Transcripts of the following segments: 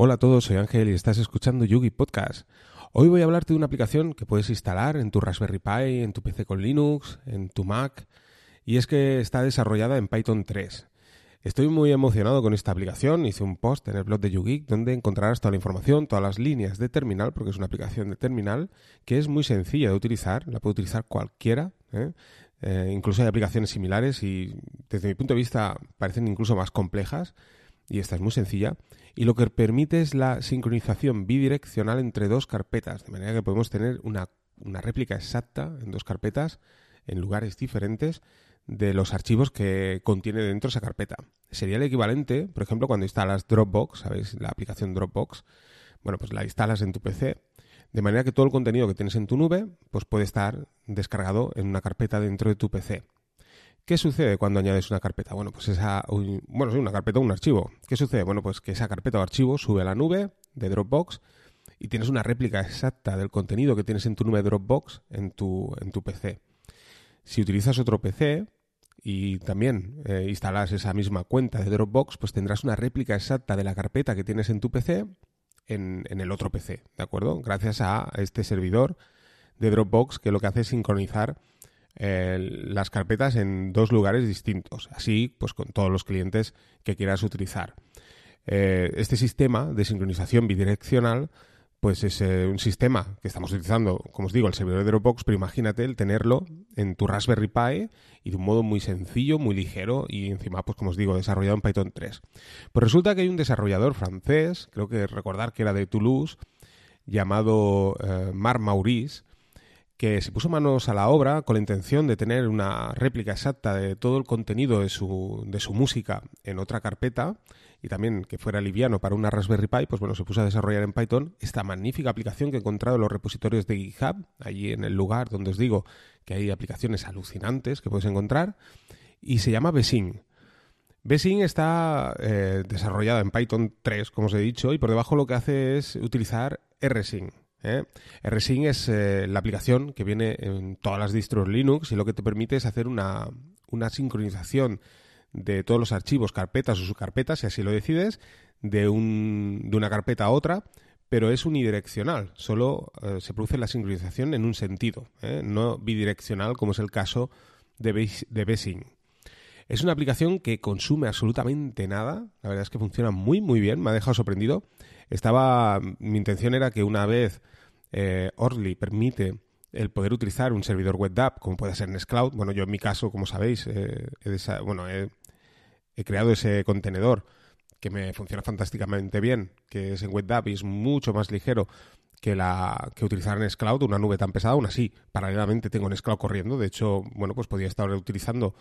Hola a todos, soy Ángel y estás escuchando Yugi Podcast. Hoy voy a hablarte de una aplicación que puedes instalar en tu Raspberry Pi, en tu PC con Linux, en tu Mac, y es que está desarrollada en Python 3. Estoy muy emocionado con esta aplicación, hice un post en el blog de YouGeek donde encontrarás toda la información, todas las líneas de terminal, porque es una aplicación de terminal que es muy sencilla de utilizar, la puede utilizar cualquiera, ¿eh? Eh, incluso hay aplicaciones similares y desde mi punto de vista parecen incluso más complejas y esta es muy sencilla, y lo que permite es la sincronización bidireccional entre dos carpetas, de manera que podemos tener una, réplica exacta en dos carpetas en lugares diferentes de los archivos que contiene dentro esa carpeta. Sería el equivalente, por ejemplo, cuando instalas Dropbox, ¿sabéis? La aplicación Dropbox, bueno, pues la instalas en tu PC, de manera que todo el contenido que tienes en tu nube, pues puede estar descargado en una carpeta dentro de tu PC. ¿Qué sucede cuando añades una carpeta? Bueno, pues esa, bueno, sí, una carpeta o un archivo. ¿Qué sucede? Bueno, pues que esa carpeta o archivo sube a la nube de Dropbox y tienes una réplica exacta del contenido que tienes en tu nube Dropbox en tu, en tu PC. Si utilizas otro PC y también eh, instalas esa misma cuenta de Dropbox, pues tendrás una réplica exacta de la carpeta que tienes en tu PC en, en el otro PC, ¿de acuerdo? Gracias a este servidor de Dropbox que lo que hace es sincronizar las carpetas en dos lugares distintos, así pues con todos los clientes que quieras utilizar. Eh, este sistema de sincronización bidireccional pues es eh, un sistema que estamos utilizando, como os digo, el servidor de Dropbox, pero imagínate el tenerlo en tu Raspberry Pi y de un modo muy sencillo, muy ligero y encima, pues como os digo, desarrollado en Python 3. Pues resulta que hay un desarrollador francés, creo que recordar que era de Toulouse, llamado eh, Marc Maurice, que se puso manos a la obra con la intención de tener una réplica exacta de todo el contenido de su, de su música en otra carpeta y también que fuera liviano para una Raspberry Pi, pues bueno, se puso a desarrollar en Python esta magnífica aplicación que he encontrado en los repositorios de GitHub, allí en el lugar donde os digo que hay aplicaciones alucinantes que puedes encontrar, y se llama Besing. Besing está eh, desarrollada en Python 3, como os he dicho, y por debajo lo que hace es utilizar rsync. ¿Eh? RSync es eh, la aplicación que viene en todas las distros Linux y lo que te permite es hacer una, sincronización de todos los archivos, carpetas o subcarpetas, si así lo decides, de, un, de una carpeta a otra, pero es unidireccional, solo eh, se produce la sincronización en un sentido, no bidireccional como es el caso de, Besing. Es una aplicación que consume absolutamente nada, la verdad es que funciona muy muy bien, me ha dejado sorprendido estaba, mi intención era que una vez eh, Orly permite el poder utilizar un servidor web app como puede ser Nextcloud, bueno, yo en mi caso, como sabéis, eh, he, bueno, he, creado ese contenedor que me funciona fantásticamente bien, que es en web app y es mucho más ligero que la que utilizar Nextcloud, una nube tan pesada, aún así, paralelamente tengo Nextcloud corriendo, de hecho, bueno, pues podía estar utilizando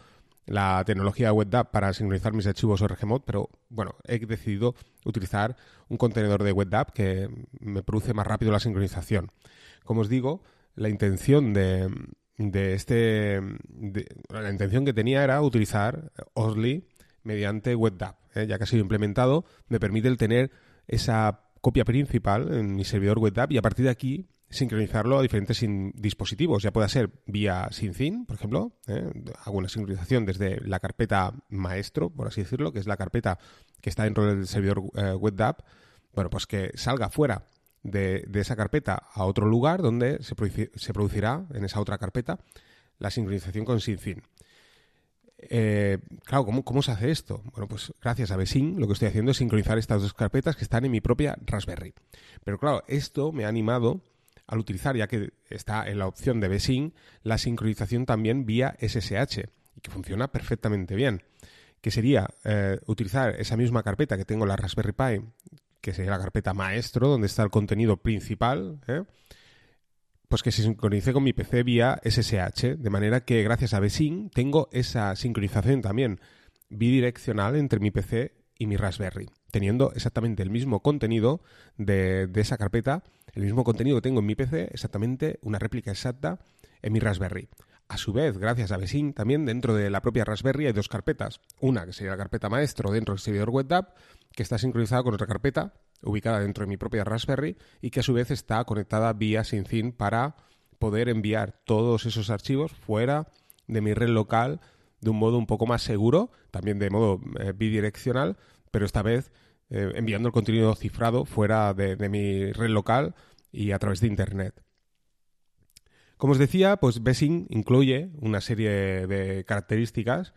la tecnología WebDAV para sincronizar mis archivos ORGMod, pero bueno, he decidido utilizar un contenedor de WebDAV que me produce más rápido la sincronización. Como os digo, la intención de, este la intención que tenía era utilizar Osli mediante WebDAV, ¿eh? ya que ha sido implementado, me permite el tener esa copia principal en mi servidor WebDAV y a partir de aquí sincronizarlo a diferentes dispositivos, ya pueda ser vía SyncIn, por ejemplo, ¿eh? hago una sincronización desde la carpeta maestro, por así decirlo, que es la carpeta que está dentro del servidor eh, bueno, pues que salga fuera de, esa carpeta a otro lugar donde se, producirá en esa otra carpeta la sincronización con SyncIn. Eh, claro, ¿cómo, ¿cómo, se hace esto? Bueno, pues gracias a Besing lo que estoy haciendo es sincronizar estas dos carpetas que están en mi propia Raspberry. Pero claro, esto me ha animado al utilizar, ya que está en la opción de Besing, la sincronización también vía SSH, y que funciona perfectamente bien. Que sería eh, utilizar esa misma carpeta que tengo en la Raspberry Pi, que sería la carpeta maestro, donde está el contenido principal, ¿eh? pues que se sincronice con mi PC vía SSH, de manera que gracias a Besing tengo esa sincronización también bidireccional entre mi PC y mi Raspberry, teniendo exactamente el mismo contenido de, esa carpeta el mismo contenido que tengo en mi PC, exactamente una réplica exacta en mi Raspberry. A su vez, gracias a Besing, también dentro de la propia Raspberry hay dos carpetas. Una que sería la carpeta maestro dentro del servidor WebDAV, que está sincronizada con otra carpeta ubicada dentro de mi propia Raspberry y que a su vez está conectada vía SyncIn para poder enviar todos esos archivos fuera de mi red local de un modo un poco más seguro, también de modo eh, bidireccional, pero esta vez eh, enviando el contenido cifrado fuera de, mi red local y a través de Internet. Como os decía, pues Bessing incluye una serie de características,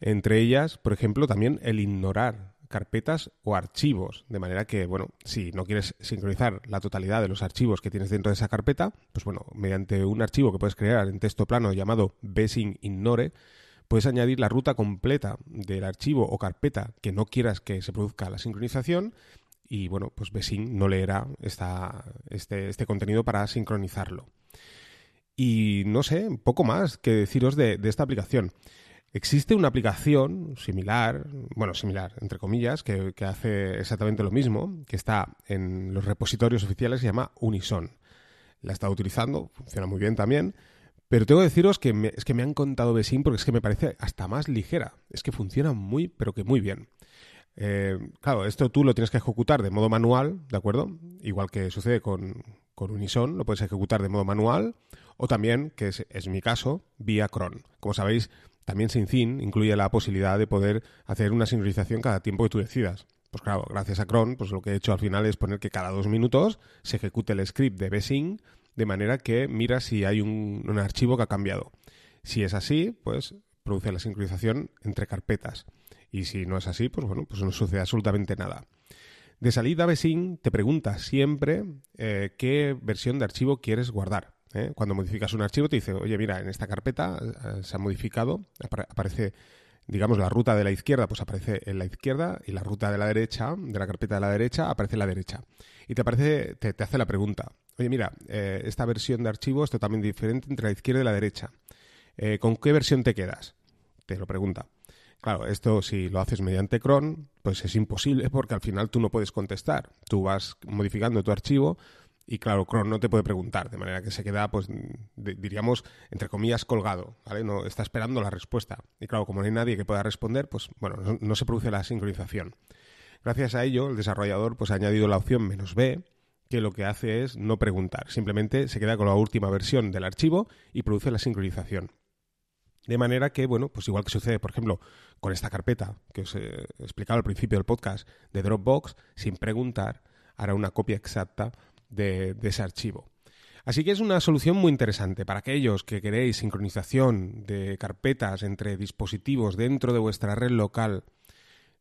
entre ellas, por ejemplo, también el ignorar carpetas o archivos, de manera que, bueno, si no quieres sincronizar la totalidad de los archivos que tienes dentro de esa carpeta, pues bueno, mediante un archivo que puedes crear en texto plano llamado Bessing Ignore, puedes añadir la ruta completa del archivo o carpeta que no quieras que se produzca la sincronización y bueno, pues Bessing no leerá este, este, contenido para sincronizarlo. Y no sé, poco más que deciros de, esta aplicación. Existe una aplicación similar, bueno, similar, entre comillas, que, que, hace exactamente lo mismo, que está en los repositorios oficiales, se llama Unison. La he estado utilizando, funciona muy bien también, pero tengo que deciros que es que me han contado Besim porque es que me parece hasta más ligera. Es que funciona muy, pero que muy bien. Eh, claro, esto tú lo tienes que ejecutar de modo manual, ¿de acuerdo? Igual que sucede con, Unison, lo puedes ejecutar de modo manual o también, que es, mi caso, vía cron. Como sabéis, también SyncIn incluye la posibilidad de poder hacer una sincronización cada tiempo que tú decidas. Pues claro, gracias a cron, pues lo que he hecho al final es poner que cada dos minutos se ejecute el script de Besync de manera que mira si hay un, archivo que ha cambiado. Si es así, pues produce la sincronización entre carpetas. Y si no es así, pues bueno, pues no sucede absolutamente nada. De salida, Besync te pregunta siempre eh, qué versión de archivo quieres guardar. ¿eh? Cuando modificas un archivo te dice, oye, mira, en esta carpeta eh, se ha modificado, aparece, digamos, la ruta de la izquierda, pues aparece en la izquierda y la ruta de la derecha, de la carpeta de la derecha, aparece en la derecha. Y te aparece, te hace la pregunta, oye, mira, eh, esta versión de archivo es totalmente diferente entre la izquierda y la derecha. Eh, ¿Con qué versión te quedas? Te lo pregunta. Claro, esto si lo haces mediante cron, pues es imposible porque al final tú no puedes contestar. Tú vas modificando tu archivo y claro, cron no te puede preguntar, de manera que se queda, pues diríamos, entre comillas, colgado, ¿vale? No está esperando la respuesta. Y claro, como no hay nadie que pueda responder, pues bueno, no, se produce la sincronización. Gracias a ello, el desarrollador pues ha añadido la opción "-b", que lo que hace es no preguntar, simplemente se queda con la última versión del archivo y produce la sincronización. De manera que, bueno, pues igual que sucede, por ejemplo, con esta carpeta que os he explicado al principio del podcast de Dropbox, sin preguntar, hará una copia exacta de, ese archivo. Así que es una solución muy interesante para aquellos que queréis sincronización de carpetas entre dispositivos dentro de vuestra red local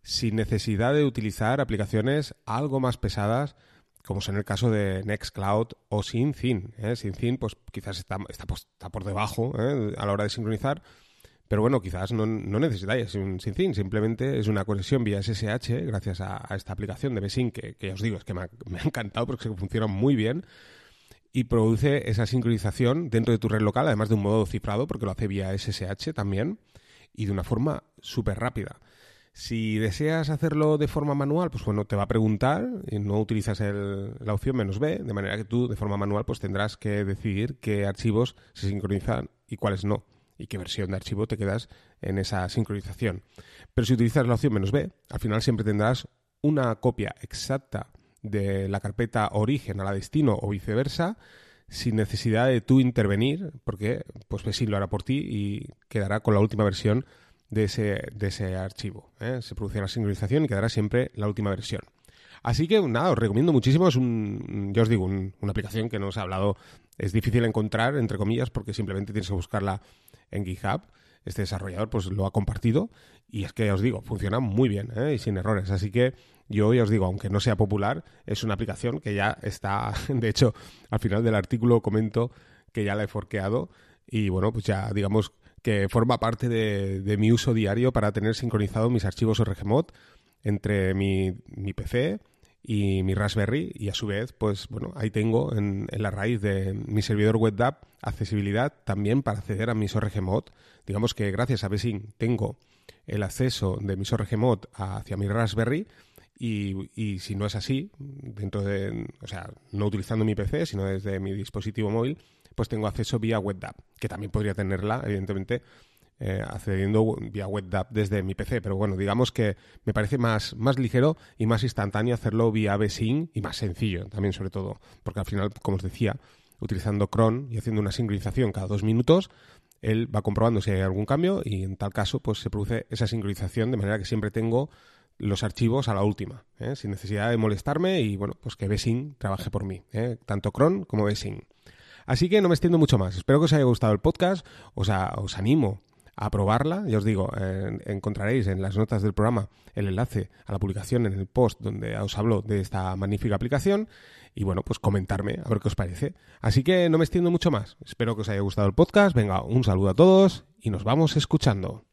sin necesidad de utilizar aplicaciones algo más pesadas como es en el caso de Nextcloud o SyncIn. ¿eh? SyncIn, pues quizás está, está, pues, está por debajo ¿eh? a la hora de sincronizar, pero bueno, quizás no, no necesitáis un SyncIn, simplemente es una conexión vía SSH gracias a, esta aplicación de Besync que, que, os digo, es que me ha, me ha encantado porque funciona muy bien y produce esa sincronización dentro de tu red local, además de un modo cifrado, porque lo hace vía SSH también, y de una forma súper rápida. Si deseas hacerlo de forma manual, pues bueno, te va a preguntar y no utilizas la opción menos B, de manera que tú de forma manual pues tendrás que decidir qué archivos se sincronizan y cuáles no, y qué versión de archivo te quedas en esa sincronización. Pero si utilizas la opción menos B, al final siempre tendrás una copia exacta de la carpeta origen a la destino o viceversa, sin necesidad de tú intervenir, porque pues sí lo hará por ti y quedará con la última versión de ese, de ese archivo. ¿eh? Se produce la sincronización y quedará siempre la última versión. Así que nada, os recomiendo muchísimo. Es un, yo os digo, una aplicación que no os he hablado, es difícil encontrar, entre comillas, porque simplemente tienes que buscarla en GitHub. Este desarrollador pues lo ha compartido y es que os digo, funciona muy bien ¿eh? y sin errores. Así que yo ya os digo, aunque no sea popular, es una aplicación que ya está, de hecho, al final del artículo comento que ya la he forqueado y bueno, pues ya digamos que forma parte de, mi uso diario para tener sincronizado mis archivos RGMod entre mi, PC y mi Raspberry y a su vez, pues bueno, ahí tengo en, la raíz de mi servidor WebDAV accesibilidad también para acceder a mis ORGMod. Digamos que gracias a Besync tengo el acceso de mis ORGMod hacia mi Raspberry y, y, si no es así, dentro de, o sea, no utilizando mi PC, sino desde mi dispositivo móvil, pues tengo acceso vía WebDAV, que también podría tenerla, evidentemente, eh, accediendo vía WebDAV desde mi PC. Pero bueno, digamos que me parece más, más ligero y más instantáneo hacerlo vía Besync y más sencillo también, sobre todo, porque al final, como os decía, utilizando cron y haciendo una sincronización cada dos minutos, él va comprobando si hay algún cambio y en tal caso pues se produce esa sincronización de manera que siempre tengo los archivos a la última, ¿eh? sin necesidad de molestarme y bueno, pues que Bessing trabaje por mí, ¿eh? tanto Cron como Bessing. Así que no me extiendo mucho más. Espero que os haya gustado el podcast. Os, animo a probarla. Ya os digo, encontraréis en las notas del programa el enlace a la publicación en el post donde os hablo de esta magnífica aplicación. Y bueno, pues comentarme a ver qué os parece. Así que no me extiendo mucho más. Espero que os haya gustado el podcast. Venga, un saludo a todos y nos vamos escuchando.